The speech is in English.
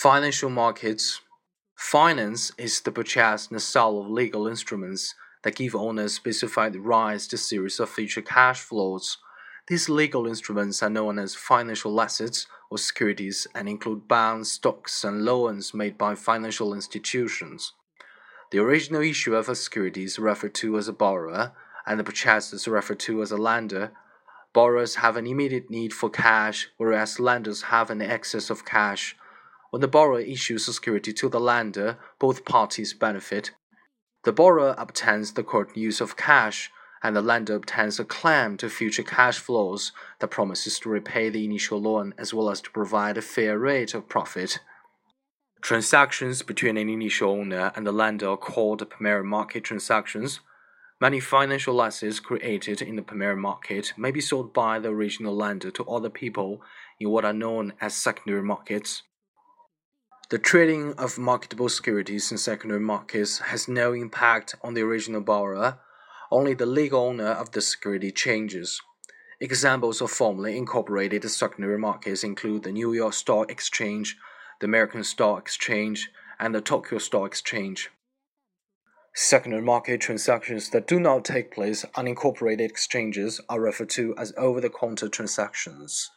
Financial markets. Finance is the purchase and sale of legal instruments that give owners specified rights to series of future cash flows. These legal instruments are known as financial assets or securities and include bonds, stocks, and loans made by financial institutions. The original issuer of a security is referred to as a borrower, and the purchaser is referred to as a lender. Borrowers have an immediate need for cash, whereas lenders have an excess of cash. When the borrower issues security to the lender, both parties benefit. The borrower obtains the current use of cash, and the lender obtains a claim to future cash flows that promises to repay the initial loan as well as to provide a fair rate of profit. Transactions between an initial owner and the lender are called primary market transactions. Many financial assets created in the primary market may be sold by the original lender to other people in what are known as secondary markets. The trading of marketable securities in secondary markets has no impact on the original borrower, only the legal owner of the security changes. Examples of formally incorporated secondary markets include the New York Stock Exchange, the American Stock Exchange, and the Tokyo Stock Exchange. Secondary market transactions that do not take place on incorporated exchanges are referred to as over the counter transactions.